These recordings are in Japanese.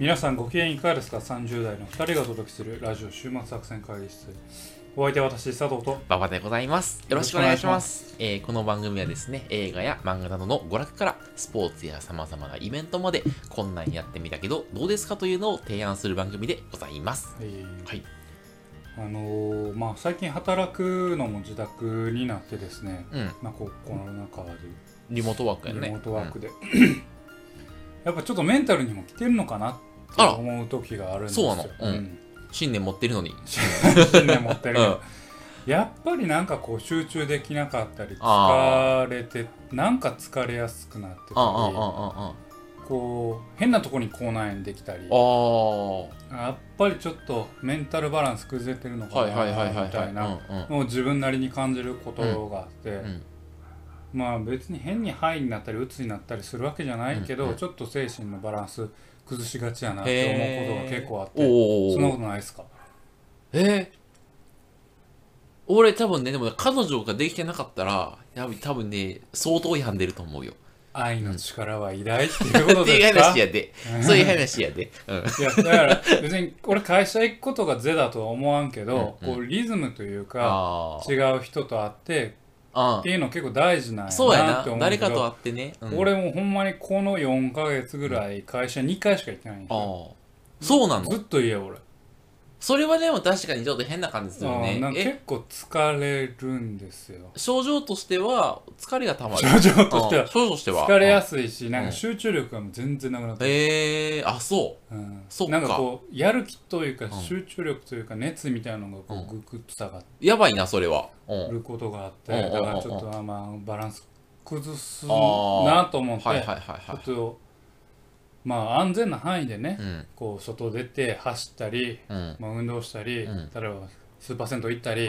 皆さんご機嫌いかがですか ?30 代の2人がお届けするラジオ週末作戦会議室。お相手は私、佐藤と。馬場でございます。よろしくお願いします。えーこの番組はですね、映画や漫画などの娯楽からスポーツや様々なイベントまでこんなんやってみたけどどうですかというのを提案する番組でございます。えーはい。あのーまあ、最近働くのも自宅になってですね、うん。まあ、この中でリモートワークやね。リモートワークで、やっぱちょっとメンタルにも来てるのかなってあら。思う時があるんですよ。そうなの。うん。ん。信念持ってるのに。信念持ってるやっぱりなんかこう集中できなかったりあ疲れてなんか疲れやすくなってたりこう変なとこに口内炎できたり。やっぱりちょっとメンタルバランス崩れてるのかなみたいな。もう自分なりに感じることがあって、うん。まあ別に変に肺になったり鬱になったりするわけじゃないけど、うんうん。ちょっと精神のバランス崩しがちやなって思うことが結構あっておお。そんなことないですか？え？ー俺多分ね、でも彼女ができてなかったら、や多分ね、相当病んでると思うよ。愛の力は偉大っていうこと っていうですか話やで。そういう話やで。うん。いやだから別に俺会社行くことが是だとは思わんけど、うんうんこうリズムというかあ違う人と会ってあっていうの結構大事なんやそうやななって思うけど誰かと会ってね、うん。俺もほんまにこの4ヶ月ぐらい会社2回しか行ってないんですよ。ああ。そうなの？ずっと家俺それはでも確かにちょっと変な感じするよねえ？結構疲れるんですよ。症状としては疲れがたまる症状としては。うん症状としては。疲れやすすいしなんか集中力がもう全然なくなってる、ええー、あそう。ん。そっか。なんかこうやる気というかん集中力というか熱みたいなのがこうググッと下がっうやばいなそれは。うん。ることがあってうんだからちょっとあまあバランス崩すなと思ってはいはいはいちょはっとまあ安全な範囲でねいうん。こう外出て走ったりうん。まあ、運動したり、うん。例えばスーパー銭湯行ったり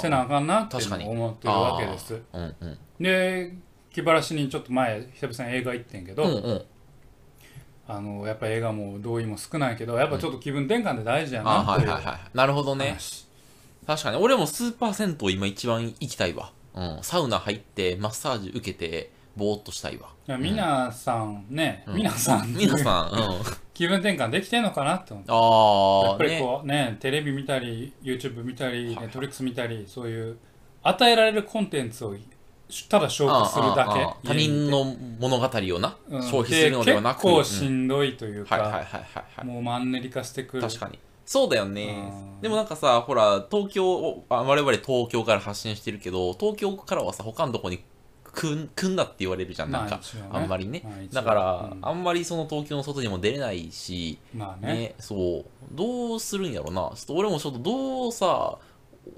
せなあかんなって思ってるわけです。うんうん。で気晴らしにちょっと前久々に映画行ってんけど、うんうん。あのやっぱ映画も動員も少ないけどやっぱちょっと気分転換で大事やあなっていうはいはいはい。なるほどね。話。確かに。俺もスーパー銭湯今一番行きたいわ。うん。サウナ入ってマッサージ受けてぼーっとしたいわ。いや皆さんね、うん。皆さん 皆さんうん。気分転換できてんのかなって思って。やっぱりああねこうね。テレビ見たり YouTube 見たりはい Netflix 見たりそういう与えられるコンテンツをただ消化するだああああけ他人の物語をな、うん。消費するのではなく。結構しんどいといううん。か、はいはい。はいはいはい。もうマンネリ化してくる。確かに。そうだよね。うん。でもなんかさほら東京をあ我々東京から発信してるけど東京からはさ他のとこに組ん組んだって言われるじゃんなんか、あんまりね。だから、うん。あんまりその東京の外にも出れないしまあね。ねそう。どうするんやろな。ちょっと俺もちょっとどうさ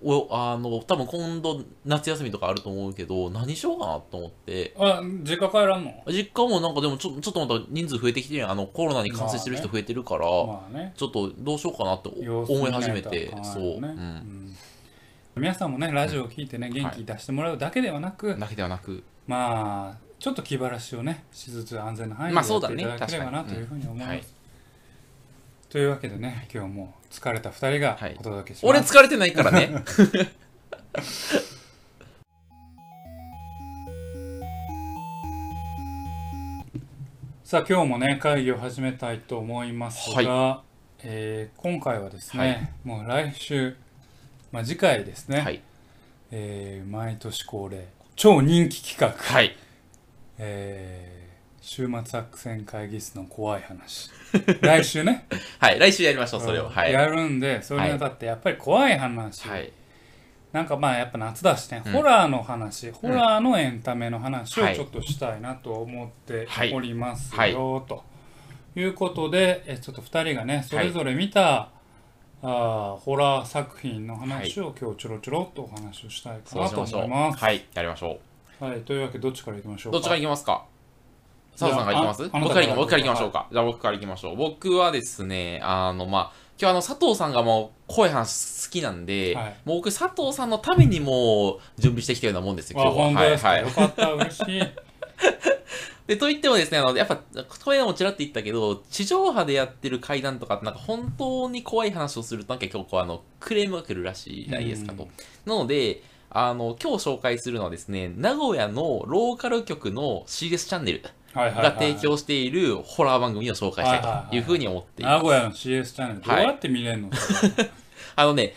おあの多分今度夏休みとかあると思うけど何しようかなと思って。あ実家帰らんの？実家もなんかでもちょちょっとまた人数増えてきてあのコロナに感染してる人増えてるから、まあね。ちょっとどうしようかなって思い始めて、あかんそう、よねうん皆さんもねラジオを聞いてね元気出してもらうだけではなく、うん、だけではなく。まあちょっと気晴らしをねしつつ安全な範囲でやっていただければなというふうに思います、はい。というわけでね今日も疲れた2人がはい。お届けします、俺疲れてないからね。さあ今日もね会議を始めたいと思いますが、えー今回はですね、もう来週、まあ、次回ですね、はい。えー毎年恒例超人気企画、はい。えー週末作戦会議室の怖い話。来週ね。はい来週やりましょうそれを。はい。やるんでそれにあたってやっぱり怖い話、はい。なんかまあやっぱ夏だしね、うん。ホラーの話。ホラーのエンタメの話をはい。ちょっとしたいなと思ってはい。おりますよ、はい。ということでえちょっと2人がねそれぞれ見た、あーホラー作品の話を今日ちょろちょろっとお話をしたいかなと思います。はい。やりましょはい、というわけでどっちからいきましょうどっちからいきますか？佐藤さんからいきます？僕から僕からいきましょうか。じゃあ僕からいきましょう。僕はですねあのまあ今日あの佐藤さんがもう怖い話好きなんで、はい。もう僕佐藤さんのためにもう準備してきたようなもんですよあ今日は。はいはい。よかった。嬉しい で、と言ってもですね、あの、やっぱ、これもちらっと言ったけど、地上波でやってる怪談とかって、なんか本当に怖い話をすると、なんか結構、あの、クレームが来るらしいじゃないですかと。うん。なので、あの、今日紹介するのはですね、名古屋のローカル局の CS チャンネルが提供しているホラー番組を紹介したいというふうに思っています。名古屋の CS チャンネル。どうやって見れんの、あのね、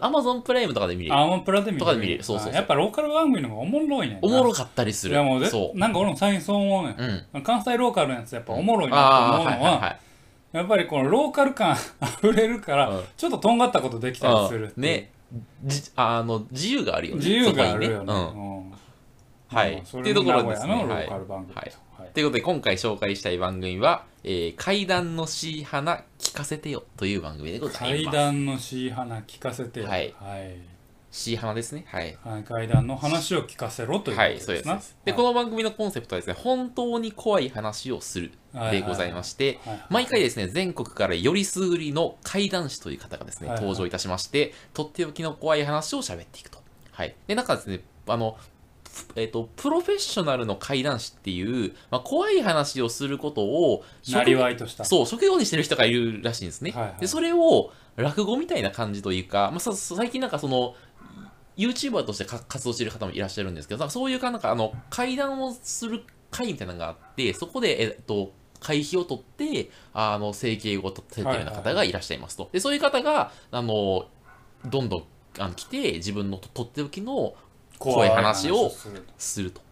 アマゾンプライムとかで見れる。アーモンプラで見れるとかで見れるそうそうそうあやっぱローカル番組の方がおもろいねんなおもろかったりする。いやもうでそう。なんか俺も最近そう思うねん、うん。関西ローカルのやつやっぱおもろいなとああ、思うのは,、はい。やっぱりこのローカル感溢れるから、うんちょっととんがったことできたりするうんね。じあの、自由があるよね。自由があるよねそこにねうん。うんはいっていうところですね。はい。はい。ということで、今回紹介したい番組は、えー、階段のし花聞かせてよという番組でござい階ます。段のしい花聞かせてはい。はい。し花ですね。はい。はい。階段の話を聞かせろということはい、ですそうですなそうです。で、この番組のコンセプトはですね、本当に怖い話をするでございまして、はいはい毎回ですね、全国からよりすぐりの怪談師という方がですね、はいはい。登場いたしまして、とっておきの怖い話を喋っていくと。はい。で、なんかですね、あの、えっ、と、プロフェッショナルの怪談師っていう、まあ、怖い話をすることを、なりわいとしたそう、職業にしてる人がいるらしいんですね。はいはいで、それを落語みたいな感じというか、まあ、さ最近なんかその、YouTuber としてか活動している方もいらっしゃるんですけど、そういうか、なんかあの、会談をする会みたいなのがあって、そこで、えっと、会費を取って、あの、生計を立ててるような方がいらっしゃいますと。で、そういう方が、あの、どんどんあの来て、自分のととっておきの怖い話をすると。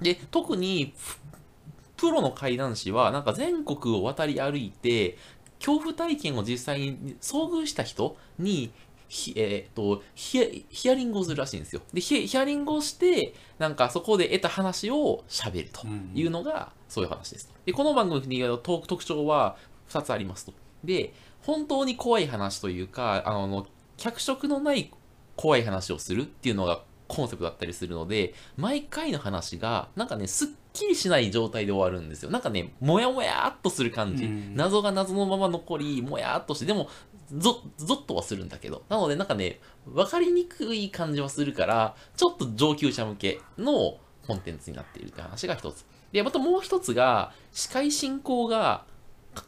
で、特に、ププロの怪談師は、なんか全国を渡り歩いて、恐怖体験を実際に遭遇した人に、ひえー、とヒアヒアリングをするらしいんですよ。でヒ、ヒアリングをして、なんかそこで得た話を喋るというのが、そういう話ですと。で、この番組の特特徴は2つありますと。で、本当に怖い話というか、あの、脚色のない怖い話をするっていうのがコンセプトだったりするので、毎回の話が、なんかね、すっきりしない状態で終わるんですよ。なんかね、もやもやっとする感じ。うん謎が謎のまま残り、もやっとして、でも、ゾゾッとはするんだけど。なので、なんかね、わかりにくい感じはするから、ちょっと上級者向けのコンテンツになっているという話が一つ。で、またもう一つが、司会進行が、か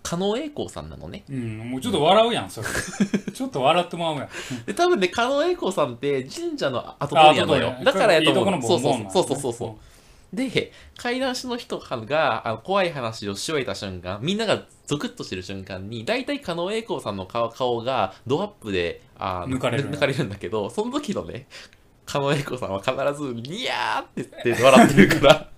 加納栄光さんなのね。うんもうちょっと笑うやんそれ ちょっと笑ってまうやんで、多分ね、加納栄光さんって神社の後取りなのよ。だからやと思う。そうそうそうそうそうそう。で、怪談師の人があの怖い話をし終えた瞬間、みんながゾクッとしてる瞬間に、大体加納栄光さんの顔顔がドアップであの抜かれる抜かれるんだけど、その時のね、加納栄光さんは必ず、ニヤーって言って笑ってるから、で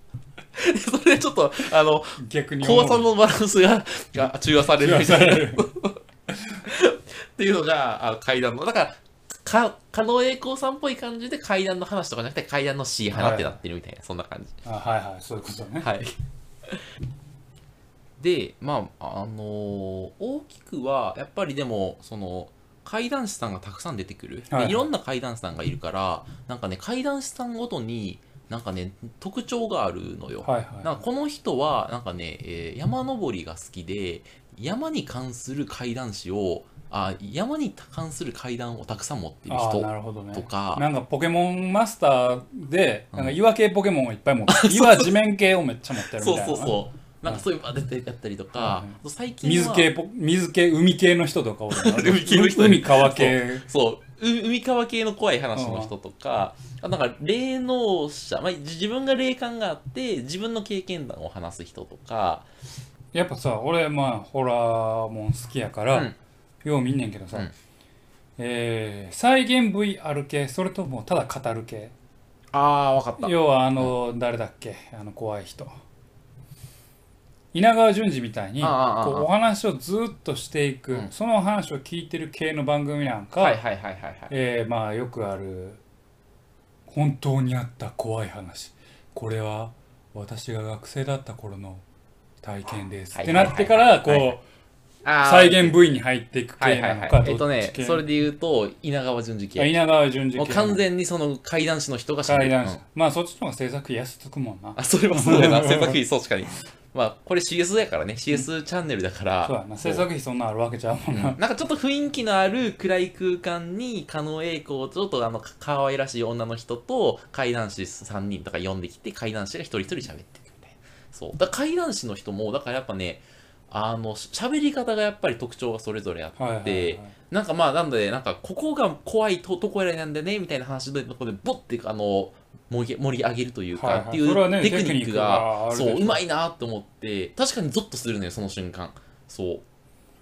それでちょっと、あの、逆に怖さのバランスがが中和されるみたいな。っていうのが、あの階段の、だから、か、狩野英孝さんっぽい感じで階段の話とかじゃなくて階段の C 花ってなってるみたいな、そんな感じ。あはいはいそういうことねはい。で、まあ、あのー大きくは、やっぱりでも、その、怪談師さんがたくさん出てくる。はいはいでいろんな怪談師さんがいるから、なんかね、怪談師さんごとに、なんかね、特徴があるのよ。はいはいなんかこの人は、なんかね、えー山登りが好きで、山に関する怪談師を、あ山に関する怪談をたくさん持ってるああ人なるほどね。とか、なんかポケモンマスターで、うん。なんか岩系ポケモンをいっぱい持ってる。岩地面系をめっちゃ持ってるみそうたいな。そうそう。なんかそういうのが出てやったりとか、はいあと最近は水系ポ水系海系の人とか 海系の人。海川系。そう、う海川系の怖い話の人とか、あなんか霊能者、まあ、自分が霊感があって、自分の経験談を話す人とか、やっぱさ俺まあホラーもん好きやから、うん。よう見んねんけどさ、うん。えー再現 VR 系それともただ語る系？ああ、わかった。要はあの、誰だっけ？あの怖い人稲川淳二みたいにこうお話をずっとしていく、うん。その話を聞いてる系の番組なんか、よくある本当にあった怖い話。これは私が学生だった頃の体験です、はいってなってからこう、再現部位に入っていくはい系なのか、はいはい。えっとねそれで言うと、稲川淳二系。あ稲川淳二系完全にその怪談師の人が喋る。怪談師、うんまあそっちの方が制作費安つくもんな。あ、それはそうだな。制作費、そう確かに。まあ、これ CS やからね。CS チャンネルだから。そうやな。制作費そんなあるわけちゃうもんな、なんかちょっと雰囲気のある暗い空間に狩野英孝ちょっとあのか可愛らしい女の人と怪談師3人とか呼んできて怪談師が一人一人喋ってるみたいな。そう。だから怪談師の人もだからやっぱねあのし喋り方がやっぱり特徴がそれぞれあって、はいはいはいなんかまあなんでなんかここが怖いとところなんでねみたいな話でここでボッてあの盛り盛り上げるというか、はいはい。っていうテクニックがそううまいなと思って確かにゾッとするのよその瞬間。そう。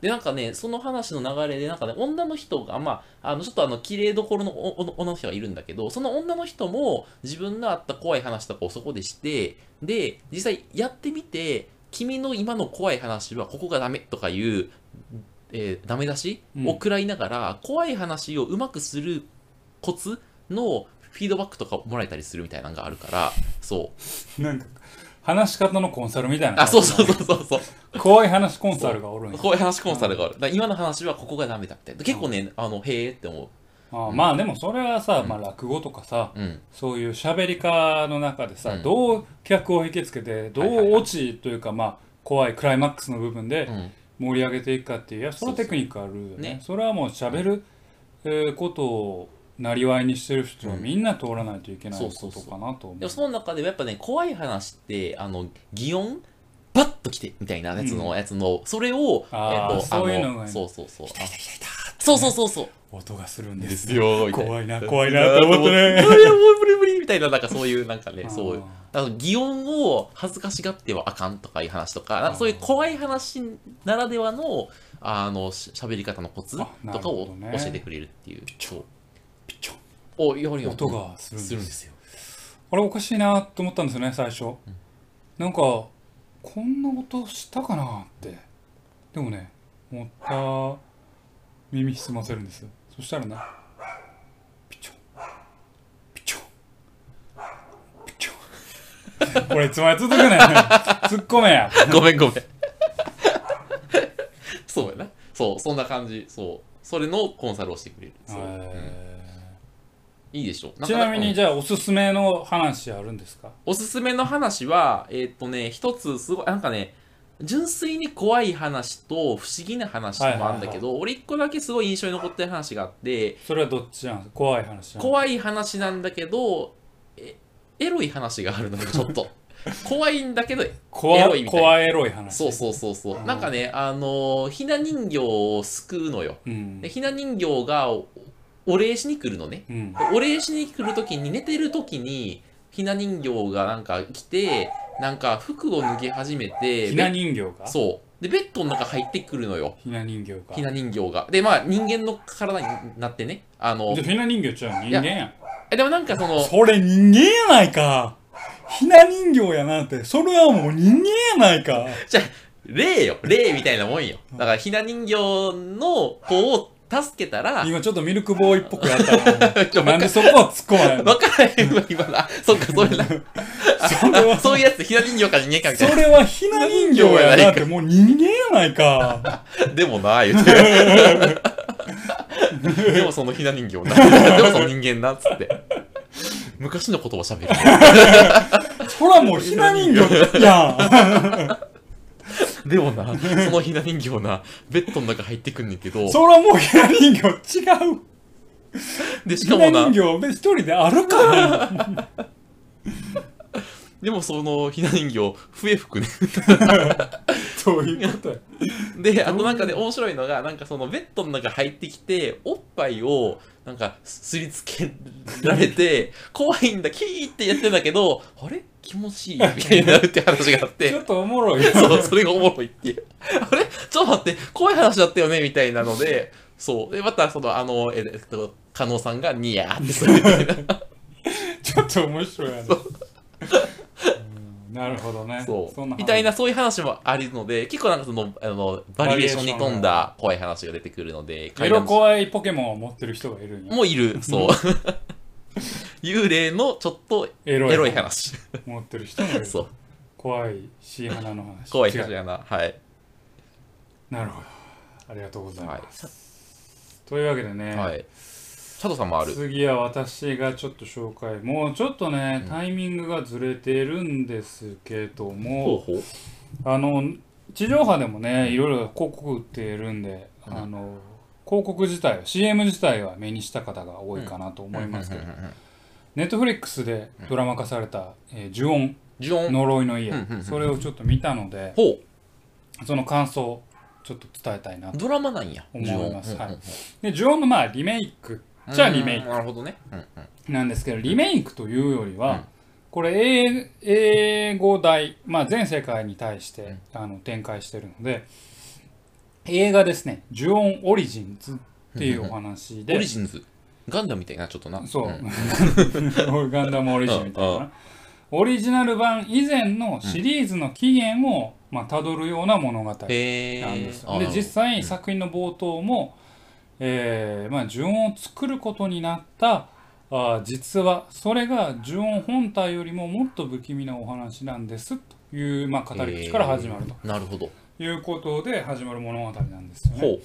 でなんかねその話の流れでなんかね女の人がまああのちょっとあの綺麗どころの女の人がいるんだけどその女の人も自分のあった怖い話とかをそこでしてで実際やってみて君の今の怖い話はここがダメとかいう、えーダメ出しを食らいながら、怖い話をうまくするコツのフィードバックとかもらえたりするみたいなのがあるからそう。なんか話し方のコンサルみたいな。あそうそうそうそうそう。怖い話コンサルがおるんや。怖い話コンサルがある。だ今の話はここがダメだって。結構ねあのへえって思あまあでもそれはさ、まあ、落語とかさううん。そういう喋り家の中でさ、うん。どう客を引きつけてどうはいオチというかまあ怖いクライマックスの部分でうん。盛り上げていくかっていういやそれはテクニックあるよね。そうね。それはもう喋る、えーことをなりわいにしてる人はうんみんな通らないといけないことかなと思う。でもその中でもやっぱね怖い話ってあの擬音？バッと来てみたいなやつの、うんやつのそれをあーえっとそういうのがそうそうそう。あそうそうそうそう。音がするんでですすよ怖いな怖いなと思ってね。もう無理無理みたいななんかそういうなんかねそういう。ああの擬音を恥ずかしがってはあかんとかいう話とかなんかそういう怖い話ならではのあのし喋り方のコツとかを教えてくれるっていうおやはり音がするんです。よ。あれおかしいなと思ったんですよね最初、なんかこんな音したかなって。でもねもった耳澄ませるんですそしたらねピチョ。ンピチョ。ンピチョ。ンこれいつまで続くねん突っ込めや。ごめんごめん。そうやな。そうそんな感じ。そう。それのコンサルをしてくれるそう、うん。えいいでしょーちなみにうん。じゃあおすすめの話あるんですか？おすすめの話はえーっとね一つすごいなんかね純粋に怖い話と不思議な話もあるんだけど、俺一個だけすごい印象に残ってる話があってそれはどっちなんですか？怖い話怖い話なんだけどえエロい話があるのよ ちょっと。怖いんだけど怖エロいみたいな。怖エロい話。そうそうそうそう、うん。なんかねあのひな人形を救うのよ。うん。でひな人形がおお礼しに来るのね。うん。お礼しに来る時に寝てる時にひな人形がなんか来てなんか服を脱ぎ始めてひな人形が？そう。でベッドの中入ってくるのよ。ひな人形が。ひな人形が。でまあ人間の体になってね。あのひな人形ちゃう人間やん。えでもなんかそのそれ人間やないか。ひな人形やなんて。それはもう人間やないか。じゃあ霊よ。霊みたいなもんよ。だからひな人形の子を助けたら今ちょっとミルクボーイっぽくやったな なんでそこは突っ込まないの？分からへんわ今な そっかそれな。それはそういうやつひな人形か人間かみたいそれはひな人形やなってもう人間やないか。なでもな言うて。でもそのひな人形な。でもその人間なっつって。昔の言葉喋る。そらもうひな人形やでもな。そのひな人形なベッドの中入ってくんねんけど。んそらもうひな人形違う。でしかもな。人形一人であるか でもそのひな人形笛吹くねそういうことや。であとなんかね面白いのがなんかそのベッドの中入ってきておっぱいをなんかすりつけられて怖いんだキーってやってんだけどあれ？気持ちいいみたいになるって話があって。ちょっとおもろいそうそれがおもろいって。いうあれ？ちょっと待って。怖い話だったよねみたいなので。そう。でまたそのあのえっと加納さんがニヤーってするみたいな。ちょっと面白いやねう。んなるほどね。そう。みたいなそういう話もあるので結構なんかそのあのバリエーションに富んだ怖い話が出てくるのでエロ怖いポケモンを持ってる人がいるもういる。そう幽霊のちょっとエロいエロい話。持ってる人もいる。そう。怖いシーハナの話。怖い違う話やなはい。なるほど。ありがとうございはい。ます、というわけでね、はい。佐藤さんもある。次は私がちょっと紹介。もうちょっとね、うん。タイミングがずれてるんですけどもあの地上波でもねいろいろ広告売ってるんで、うん。あの広告自体は CM 自体は目にした方が多いかなと思いますけど、うんネットフリックスでドラマ化された「えー呪音呪音呪いの家。うんうんうん」それをちょっと見たのでほその感想をちょっと伝えたいなとうドラマなんや思います。呪音はい。で呪音のまあリメイク。じゃあリメイク。なるほどね。うんうん。クなんですけどリメイクというよりは、うん。これ英英語題、まあ、全世界に対して、あの展開してるので映画ですね「ジュオン・オリジンズ」っていうお話で。オリジンズ。ガンダムみたいな、ちょっとな。そう、ん ガンダムオリジンみたいな。オリジナル版以前のシリーズの起源を、まあ、辿るような物語なん。ですよ。あで、実際作品の冒頭も、えーまあ、呪音を作ることになったあー実はそれが呪音本体よりももっと不気味なお話なんですという、まあ、語り口から始まるとなるほど。いうことで始まる物語なんですよね。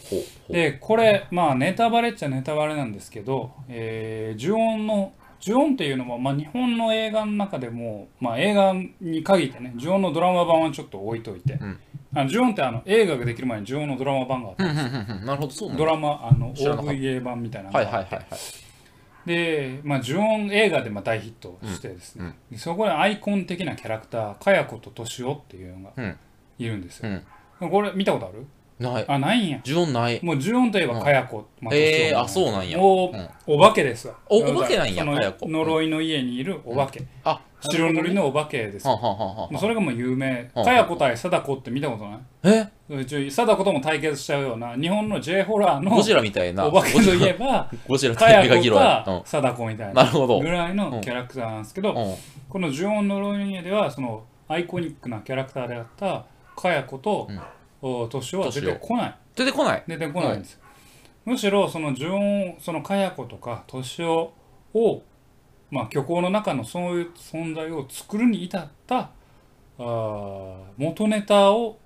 でこれまあネタバレっちゃネタバレなんですけど、えー、呪音の呪音っていうのも、まあ、日本の映画の中でも、まあ、映画に限ってね呪音のドラマ版はちょっと置いといて、んあの呪音ってあの映画ができる前に呪音のドラマ版があったうんうんうんうん。なるほど、そうドだ。ラマあの OVA 版みたいなのがあってはいはいはいはい。で、まあ、呪音映画でまあ大ヒットしてですね、でそこでアイコン的なキャラクターかやこととしおっていうのがうん。いるんですよ、うん。これ見たことある？ない。あないんや。呪音ない。もう呪音といえばかやこ、まあえー、あ、そうなんや。おうん。お化けですわ。おお化けなんやそのかやこ呪いの家にいるお化け、あ、白塗りのお化けです。はよんはんはんはんもうそれがもう有名。はあかやこ対貞子って見たことない？え？一応貞子とも対決しちゃうような日本の J ホラーのゴジラみたいな。お化けといえば ゴジラかやこ。か貞子みたいななるほど。ぐらいのキャラクターなんですけど、うん。この呪音呪いの家ではそのアイコニックなキャラクターであったかやことうん。は出てこない。出てこない。出てこないんです。よ、むしろその呪音そのかやことか年ををまあ虚構の中のそういう存在を作るに至ったあー元ネタを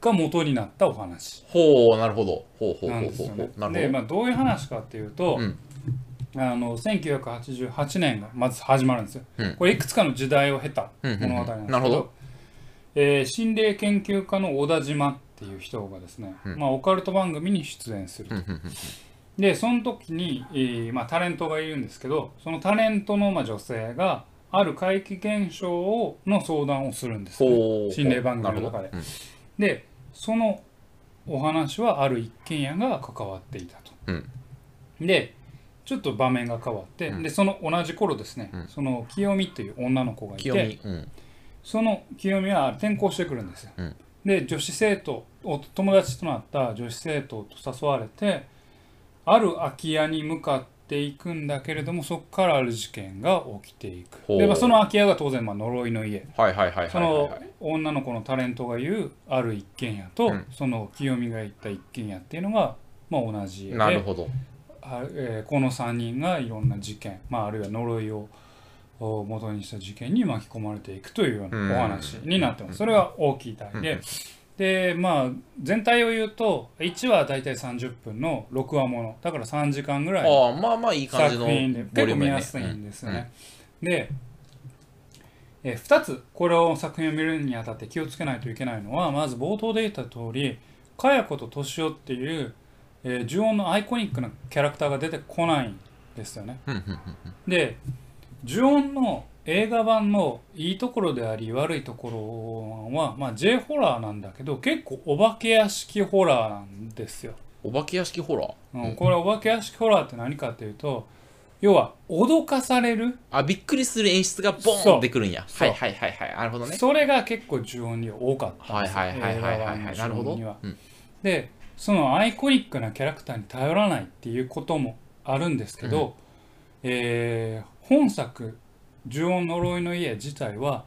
が元になったお話。ほう、なるほど。ほうほうほうほうねう。なるほでまあどういう話かっていうと、うん。あの1988年がまず始まるんですよ、うん。これいくつかの時代を経たうんうんうん。物語なんですけど,、なるほどえー心霊研究家の小田島っていう人がですね、うん。まあ、オカルト番組に出演すると。でその時に、えーまあ、タレントがいるんですけどそのタレントの、まあ、女性がある怪奇現象をの相談をするんです、ね。心霊番組の中で。なるほど。でそのお話はある一軒家が関わっていたと、うん。でちょっと場面が変わって、うん。でその同じ頃ですね、うん。その清美という女の子がいて。その清美は転校してくるんですよ、うん。で女子生徒お友達となった女子生徒と誘われてある空き家に向かっていくんだけれどもそこからある事件が起きていく。で、まあ、その空き家が当然まあ呪いの家。はいはいはいその。女の子のタレントが言うある一軒家と、うん。その清美が言った一軒家っていうのが、まあ、同じ家でなるほど。あえーこの3人がいろんな事件、まあ、あるいは呪いをお元にした事件に巻き込まれていくというよううんなお話になってます。それが大きい体で、でまあ全体を言うと1話だいたい30分の6話もの。だから3時間ぐらいのああ、まあまあいい感じの作品でボ結構リュームやね。見やすいんですよね。で、え2つこれを作品を見るにあたって気をつけないといけないのはまず冒頭で言った通りかやこととしおっていう、えー、呪音のアイコニックなキャラクターが出てこないんですよね。で呪音の映画版のいいところであり悪いところは、まあ、J ホラーなんだけど結構お化け屋敷ホラーなんですよ。お化け屋敷ホラー？うん、これお化け屋敷ホラーって何かっていうと要は脅かされるあ、びっくりする演出がボーンってくるんや。はいはいはいはい。なるほどね。それが結構呪音には多かったはいはいはいはいはいはい。なるほど。版の呪音にはうんでそのアイコニックなキャラクターに頼らないっていうこともあるんですけど、えー本作「呪音呪いの家」自体は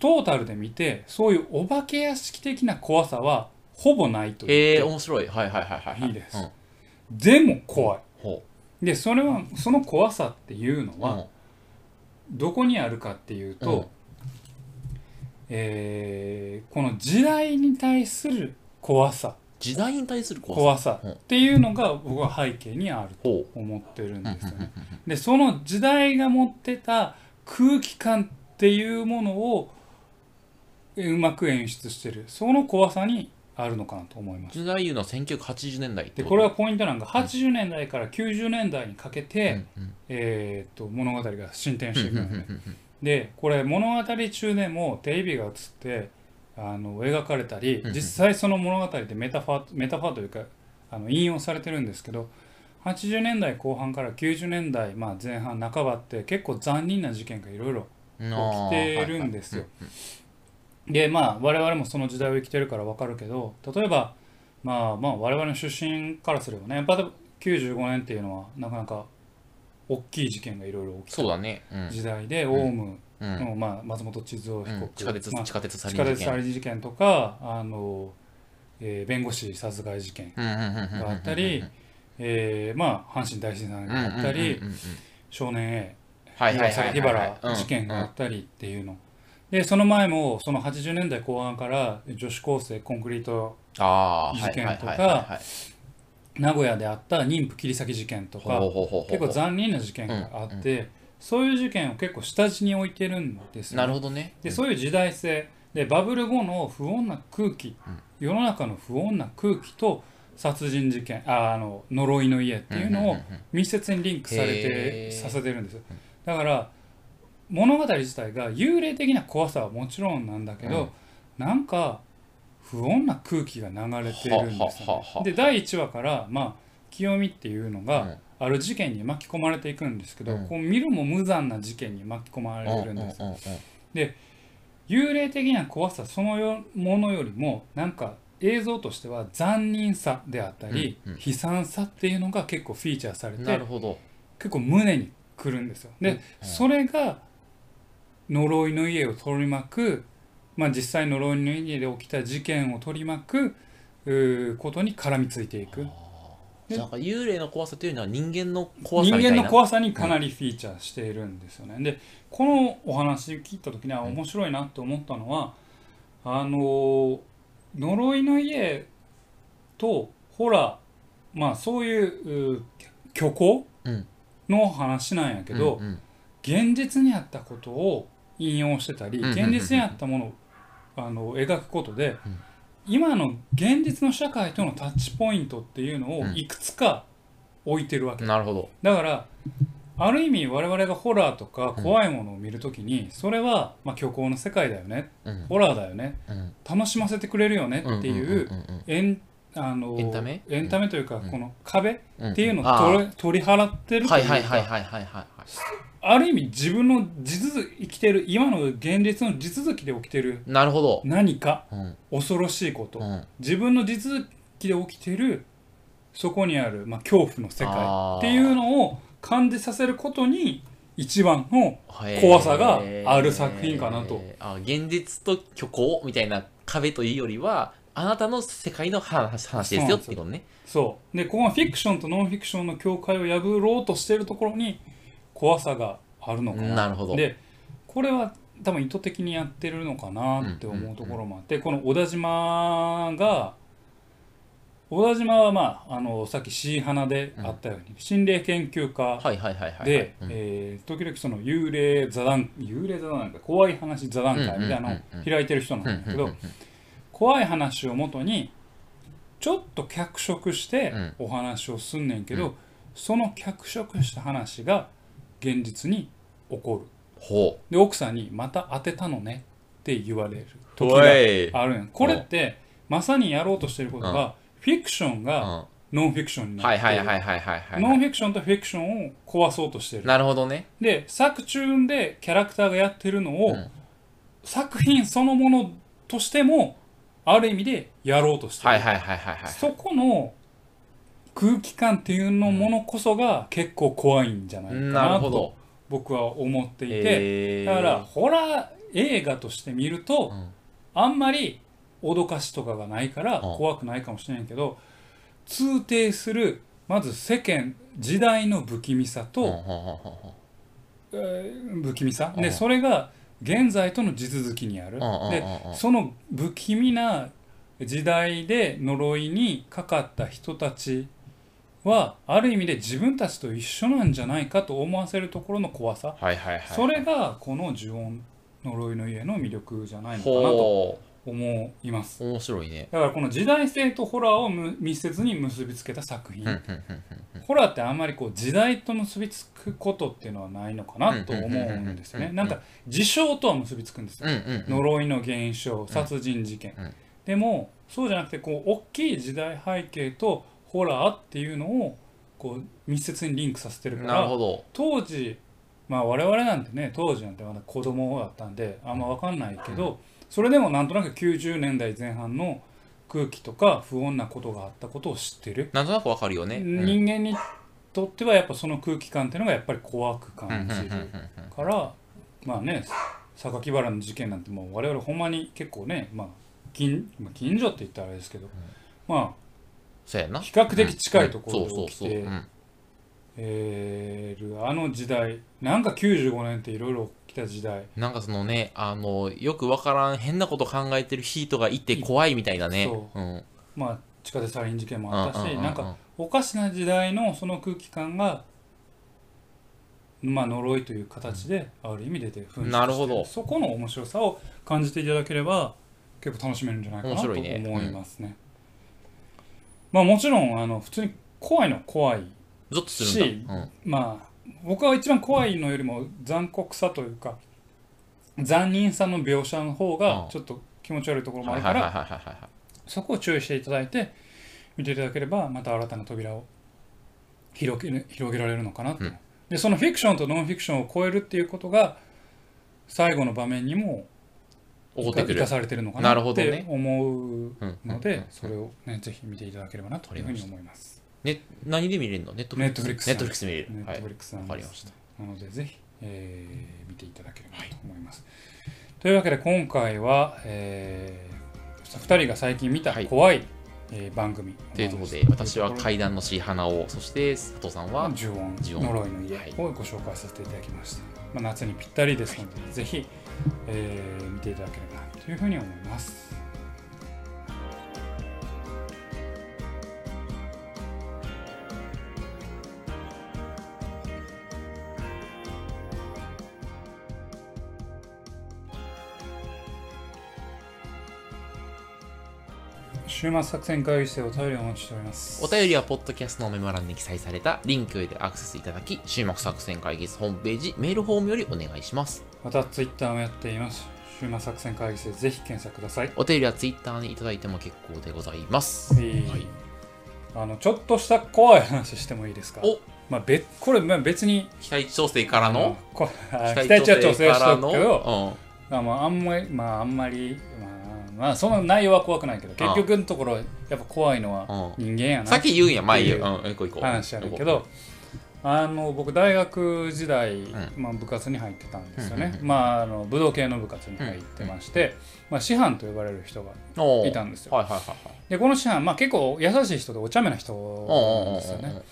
トータルで見てそういうお化け屋敷的な怖さはほぼないとえー、言って面白い。はいはいはいはいはい。いいです。うん。でも怖い。ほでそれはその怖さっていうのう。は、どこにあるかっていうと、うん。えーこの時代に対する怖さ時代に対する怖怖さ。さっていうのが僕は背景にあるとほ思ってるんう。ですよね。でその時代が持ってた空気感っていうものをえうまく演出してるその怖さにあるのかなと思います。時代いうのは1980年代でこれはポイントなんが80年代から90年代にかけて、うんうんえーっと物語が進展していくのね。でこれ物語中でもテレビが映ってあの描かれたりうんうん。実際その物語でメタファーメタファーというかあの引用されてるんですけど80年代後半から90年代、まあ、前半半ばって結構残忍な事件がいろいろ起きてるんですよ。でまあ我々もその時代を生きてるから分かるけど例えばまあまあ我々の出身からすればねやっぱ95年っていうのはなかなか大きい事件がいろいろ起きそうだね。た時代で、オウムうん。の、まあ、松本千鶴被うん。告、地下鉄、まあ地下鉄サリン事件。とかあの、えー弁護士殺害事件があったり、えーまあ阪神大震災があったり、少年 A はいはいはいはい日はい。原事件があったりっていうの、でその前もその80年代後半から女子高生コンクリートああ、事件とか名古屋であった妊婦切り裂き事件とか結構残忍な事件があって、そういう事件を結構下地に置いてるんですよね。なるほどね。でそういう時代性。でバブル後の不穏な空気、世の中の不穏な空気と殺人事件。ああの呪いの家っていうのを密接にリンクされてさせてるんですよ。だから物語自体が幽霊的な怖さはもちろんなんだけど、なんか不穏な空気が流れてるんですよ、で第1話からまあ清美っていうのうん。がある事件に巻き込まれていくんですけど、うん。こう見るも無残な事件に巻き込まれるんです。うんうんうん幽霊的な怖さそのよものよりもなんか映像としては残忍さであったり、うんうん。悲惨さっていうのが結構フィーチャーされうんてなるほど。結構胸にくるんですよ。で、うんそれが呪いの家を取り巻くまあ実際呪いの家で起きた事件を取り巻くことに絡みついていく。でなんか幽霊の怖さというのは人間の怖さ人。間の怖さにかなりフィーチャーしているんですよね。でこのお話聞いた時には面白いなと思ったのは、あの呪いの家とホラーまあそういうう虚構うん。の話なんやけど、うんうん。現実にあったことを引用してたりうんうんうん。現実にあったものをあの描くことで、うん今の現実の社会とのタッチポイントっていうのをうん。いくつか置いてるわけ。なるほど。だからある意味我々がホラーとか怖いものを見るときにそれはまあ虚構の世界だよね。うん。ホラーだよね。うん。楽しませてくれるよねっていうエンあのエンタメ？エンタメというかうん。この壁っていうのを取れ取り払ってるとはいはい。ある意味自分の地続生きてる今の現実の地続きで起きてるなるほど。何かうん。恐ろしいこと。うん。自分の地続きで起きてるそこにある、まあ、恐怖の世界っていうのを感じさせることに一番の怖さがある作品かなと。あ現実と虚構？みたいな壁というよりはあなたの世界の話話ですよってことね。そう。でここはフィクションとノンフィクションの境界を破ろうとしているところに怖さがあるのかな。なるほど。でこれは多分意図的にやってるのかなって思うところもあって、この小田島が小田島はまああのさっき C 花であったように、心霊研究家はいはいはいはいはい。で、時々その幽霊座談幽霊座談会怖い話座談会みたいなのを開いてる人なんだけど、怖い話をもとにちょっと脚色してうん。お話をすんねんけど、うその脚色した話が現実に起こる。ほで奥さんに「また当てたのね」って言われるう時がいあるん。やこれってまさにやろうとしてることが、フィクションがはノンフィクションにいなってる、はいはいはいはいはい。ノンフィクションとフィクションを壊そうとしてる。なるほどね。で作中でキャラクターがやってるのを、うん。作品そのものとしてもある意味でやろうとしてる、はいはいはいはいはい。そこの空気感っていうのものこそが結構怖いんじゃないかななと僕は思っていて、えー。だからホラー映画として見ると、うん。あんまり脅かしとかがないからうん。怖くないかもしれないけど通底するまず世間時代の不気味さと、不気味さ、うん。でそれが現在との地続きにある、でうんその不気味な時代で呪いにかかった人たちはある意味で自分たちと一緒なんじゃないかと思わせるところの怖さ、それがこの呪音呪いの家の魅力じゃないのかなとほ思います。う面白いね。だからこの時代性とホラーをむ密接に結びつけた作品、ホラーってあんまりこう時代と結びつくことっていうのはないのかなと思うんですね。なんか事象とは結びつくんですよ。呪いの現象殺人事件、うん。でもそうじゃなくてこう大きい時代背景とホラーっていうのをこう密接にリンクさせてるかなるらほど。当時まあ我々なんてね当時なんてまだ子供だったんであんま分かんないけど、それでもなんとなく90年代前半の空気とか不穏なことがあったことを知ってる、なんとなくわかるよね。うん。人間にとってはやっぱその空気感っていうのがやっぱり怖く感じるからまあね榊原の事件なんてもう我々ほんまに結構ね、まあ、近まあ近所って言ったらあれですけど、まそうやな。あ比較的近いところで起きてうんえーるあの時代なんか95年っていろいろ起きた時代。なんかそのねあのよくわからん変なこと考えてる人がいて怖いみたいなね。そう。うん。まあ地下鉄サリン事件もあったし、うんうんうんうん。なんかおかしな時代のその空気感がまあ呪いという形である意味出て噴出してなるほど。そこの面白さを感じていただければ結構楽しめるんじゃないかなと思いますね。まあもちろんあの普通に怖いのは怖いゾッとするんだ。うん。まあ僕は一番怖いのよりも残酷さというか残忍さの描写の方うん。がちょっと気持ち悪いところもあるからそこを注意していただいて見ていただければまた新たな扉を広げ広げられるのかなと、うん。でそのフィクションとノンフィクションを超えるっていうことが最後の場面にも生かされてるのかななって思うのうんでそれをねぜひ見ていただければなというふうに思いますね何で見れるの？ネットフリックスネットフリックス見れる。ネッはい。トフリックスなんでわかりますした。なのでぜひ、えー見ていただければと思います、というわけで今回は、え2人が最近見たはい。怖い、えー番組というところで私は階段のし花をそして佐藤さんは呪音呪いの家はい。をご紹介させていただきました、まあ、夏にぴったりですので、ぜひ、えー見ていただければなというふうに思います週末作戦会議室でお便りをお待ちしております。お便りはポッドキャストのメモ欄に記載されたリンクへでアクセスいただき終幕作戦会議室ホームページメールフォームよりお願いします。またツイッターもやっています。週末作戦会議室でぜひ検索ください。お便りはツイッターにいただいても結構でございます。えーはい。あのちょっとした怖い話してもいいですか？お。まあ、別これまあ別に期待値調整からの？期待値は調整はしとくけどうん。あまああんまりまああんまりまあまあその内容は怖くないけど結局のところやっぱ怖いのはうん人間やな。さっき言うんや、前言う。うん、行こう行こう。話あるけどあの僕大学時代、ん。まあ、部活に入ってたんですよね、まああの武道系の部活に入ってまして、まあ、師範と呼ばれる人がいたんですよ。はいはいはいはい。でこの師範、まあ、結構優しい人でお茶目な人なんですよね。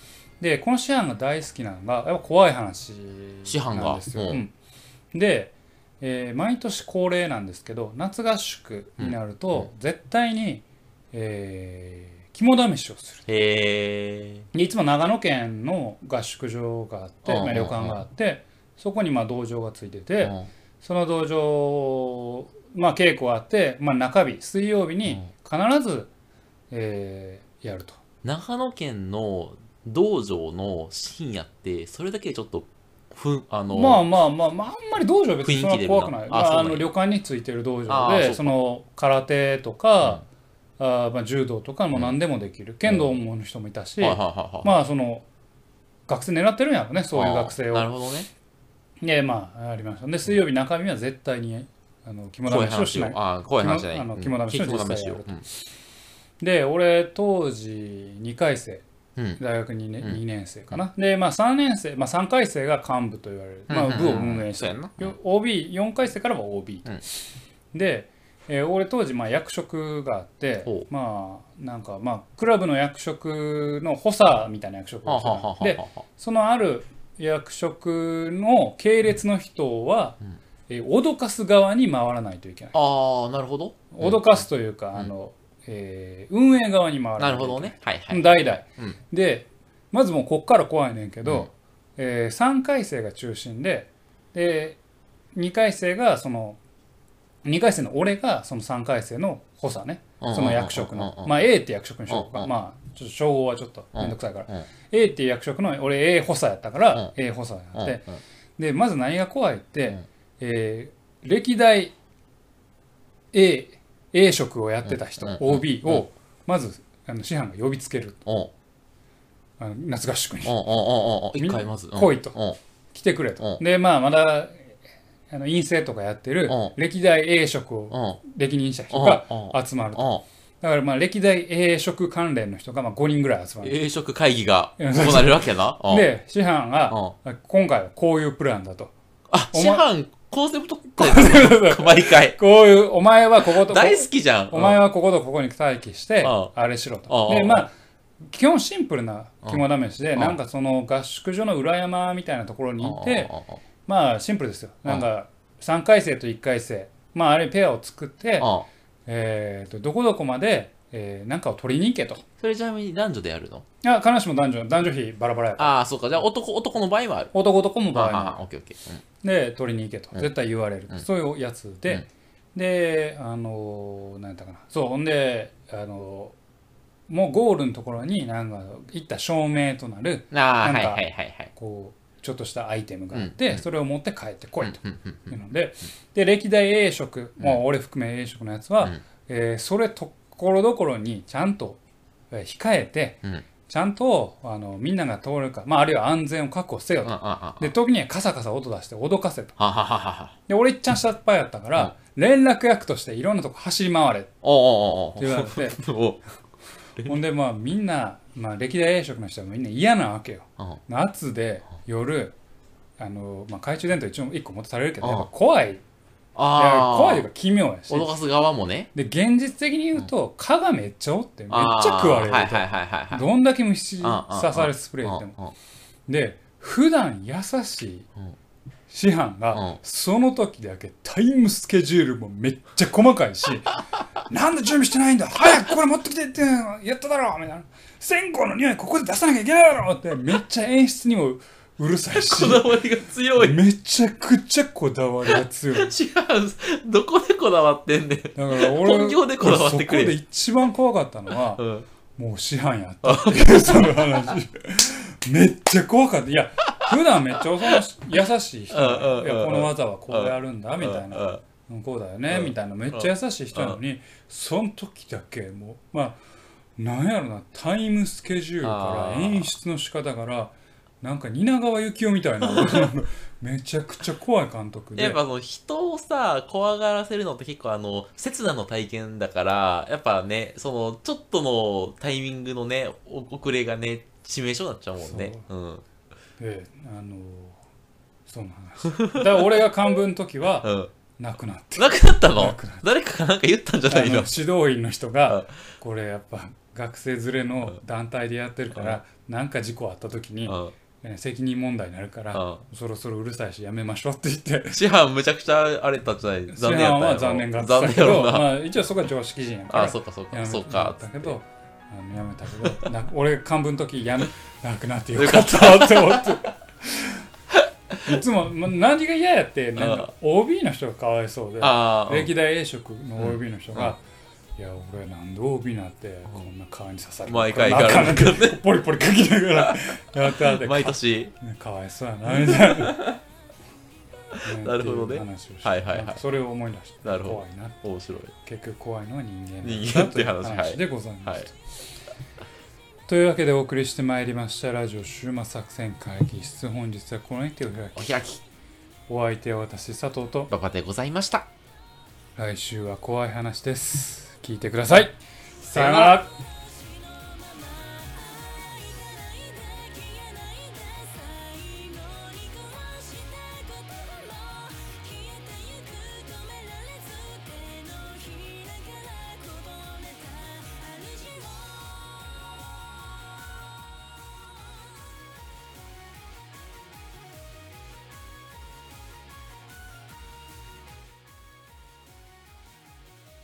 でこの師範が大好きなのがやっぱ怖い話師範がなんですよ。うん。うん。で、えー毎年恒例なんですけど夏合宿になると、絶対に、えー肝試しをするへでいつも長野県の合宿場があって、うん。まあ、旅館があってそこにまあ道場がついてて、ー。その道場、まあ、稽古があって、まあ、中日水曜日に必ず、えーやると。長野県の道場の深夜って、それだけでちょっと、ふん、あの、まあまあまあ、まあ、あんまり道場は別にそんな怖くない。あ、ああの旅館についてる道あ場で、その空手とか、あーまあ、柔道とかも何でもできる。剣道もの人もいたし、はいはいはいはい。まあその学生狙ってるんやろね、そういう学生あーなるを。ほどね。で、まあありました。で、水曜日中身は絶対にあの肝試しをしない。あー怖い話じゃない。肝試しをしをやるで、俺当時2回生。大学 2, 年うん。2年生かな、でまあ3年生、まあ、3回生が幹部と言われる、まあ、部を運営してる。そうやんな。よ OB4 回生からは OB と、で、えー俺当時まあ役職があってほまあなんかまあクラブの役職の補佐みたいな役職をでそのある役職の系列の人は、うん。えー脅かす側に回らないといけない。ああ、なるほど。脅かすというか、んあのえー運営側に回らなるほどね。はいはい。代々、うん。でまずもうこっから怖いねんけど、え3回生が中心でで2回生がその2回生の俺がその3回生の補佐ね。うんその役職の。うんうんうん。まあ A って役職にしようか。うんうん。まあちょっと称号はちょっとめんどくさいから。うん。A っていう役職の俺 A 補佐やったから A 補佐になって。うんうん。でまず何が怖いって、うん。えー歴代 A, A 職をやってた人、OB うんをまずあの師範が呼びつける夏合宿に。一回まず。うん。来いと。うん。来てくれと。うでまあまだあの陰性とかやってるうん。歴代 A 職をうん。歴任した人うん。がうん。集まると。うん。だからまあ歴代 A 職関連の人がまあ5人ぐらい集まる。営職会議がうん。行われるわけやな。うん、で師範がうん。今回はこういうプランだと。あ、師範、コンセプト 毎回。こういうお前はこことこ大好きじゃん。お前はこことここに待機してうん。あれしろうんと。うん。でまあ基本シンプルな肝試しでうん。なんかその合宿所の裏山みたいなところにいてまあシンプルですよ。うん。なんか3回生と1回生。まああれペアを作ってうん。えーとどこどこまでえーなんかを取りに行けと。それちなみに男女でやるの？いや必ずしも男女男女比バラバラやからああ、そうか。じゃあ男、男の場合は？ある。男男も場合も。ああ、オッケーオッケー。うん。で取りに行けと。うん。絶対言われる、うん。そういうやつで、うん。であのー何やったかな。そうほんであのーもうゴールのところになんか行った証明となるああ、なんかはいはいはい。はい。こうちょっとしたアイテムがあって、うん。それを持って帰ってこいと。いうので、で歴代 A 職、うん。もう俺含め A 職のやつは、うん。えーそれところどころにちゃんとえー控えてうん。ちゃんとあのみんなが通るか、まあ、あるいは安全を確保せよと、で時にはカサカサ音出して脅かせと。で俺いっちゃん下っ端やったから、連絡役としていろんなとこ走り回れって言われて。おほんでまあみんな、まあ、歴代 A 職の人はみんな嫌なわけよ。うん。夏で夜あの、まあ、懐中電灯一応1個持ってされるけど怖いああ。怖いというか奇妙やし。脅かす側もね。で現実的に言うと蚊がめっちゃおってめっちゃ食われると、あーはいはいはいはいはい。どんだけ虫うん刺されスプレーでも。で普段優しいうん。師範が、うん。その時だけタイムスケジュールもめっちゃ細かいし なんで準備してないんだ早くこれ持ってきてってやっただろみたいな。線香の匂いここで出さなきゃいけないだろってめっちゃ演出にもうるさいし。こだわりが強い。めちゃくちゃこだわりが強い。違う。どこでこだわってんねん。だから俺本業でこだわってくれ。俺そこで一番怖かったのはうん。もう師範やったっていうその話。めっちゃ怖かった。いや普段めっちゃおとなし優しい人いやこの技はこうやるんだみたいな。こうだよねうん。みたいな。めっちゃ優しい人なのにその時だけもうまあなんやろなタイムスケジュールから演出の仕方からなんか蜷川幸雄みたいな。めちゃくちゃ怖い監督で。やっぱその人をさ怖がらせるのって結構あの刹那の体験だからやっぱねそのちょっとのタイミングのねお遅れがね致命傷になっちゃうもんね。う。ん。であのその話。だから俺が幹部の時はうん。なくなって。なくなったの？誰かがなんか言ったんじゃないの？指導員の人うん。がこれやっぱ学生連れの団体でやってるからなんか事故あった時に責任問題になるからうんそろそろうるさいしやめましょうって言って。師範むちゃくちゃあれたじゃない残念やったは残念があった残けど念やろまあ一応そこは常識人やから。あそうかそうか。そうやかめたけどあのやめたけどな俺幹部の時やめなくなってよかったって思って。いつも、ま、何が嫌やってなんか OB の人がかわいそうで歴代 A 職の OB の人が、いや俺なんで OB なんてこんな顔に刺さる毎回からなかなかポリポリかきながら やってあって毎年。かわいそうやなみたいな。なるほどね。話をしてはいはいはい。それを思い出してなるほど。怖いな面白い。結局怖いのは人間人間っていう話でございまはいした、というわけでお送りしてまいりましたラジオ終末作戦会議室。本日はこのに手を開きお開き。お相手は私佐藤と。馬場でございました。来週は怖い話です聞いてください。さよなら。